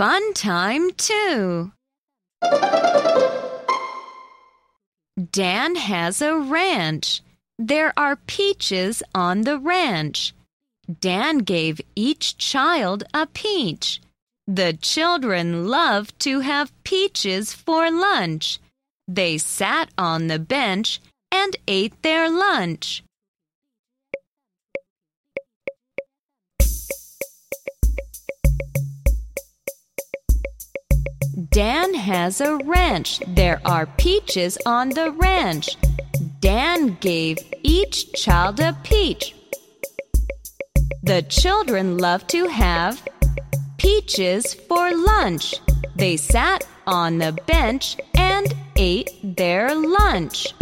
fun time, too. Dan has a ranch. There are peaches on the ranch. Dan gave each child a peach. The children loved to have peaches for lunch. They sat on the bench and ate their lunch. Dan has a ranch. There are peaches on the ranch. Dan gave each child a peach. The children love to have peaches for lunch. They sat on the bench and ate their lunch.